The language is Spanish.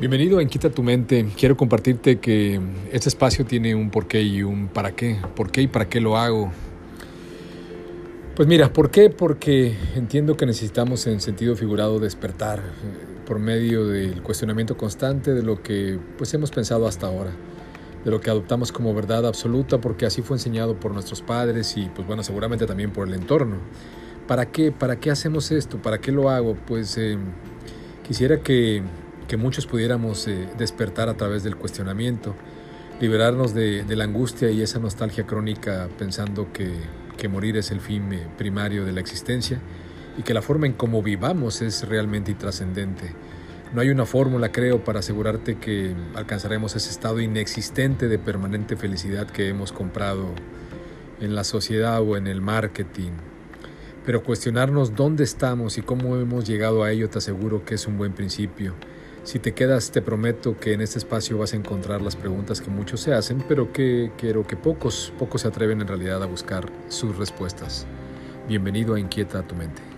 Bienvenido a Inquieta tu mente. Quiero compartirte que este espacio tiene un porqué y un para qué. ¿Por qué y para qué lo hago? Pues mira, ¿por qué? Porque entiendo que necesitamos en sentido figurado despertar eh, por medio del cuestionamiento constante de lo que pues hemos pensado hasta ahora, de lo que adoptamos como verdad absoluta porque así fue enseñado por nuestros padres y pues bueno, seguramente también por el entorno. ¿Para qué? ¿Para qué hacemos esto? ¿Para qué lo hago? Pues eh, quisiera que que muchos pudiéramos eh, despertar a través del cuestionamiento, liberarnos de, la angustia y esa nostalgia crónica pensando que, morir es el fin eh, primario de la existencia y que la forma en cómo vivamos es realmente intrascendente. No hay una fórmula, creo, para asegurarte que alcanzaremos ese estado inexistente de permanente felicidad que hemos comprado en la sociedad o en el marketing. Pero cuestionarnos dónde estamos y cómo hemos llegado a ello te aseguro que es un buen principio. Si te quedas, te prometo que en este espacio vas a encontrar las preguntas que muchos se hacen, pero que quiero que pocos, pocos se atreven en realidad a buscar sus respuestas. Bienvenido a Inquieta tu mente.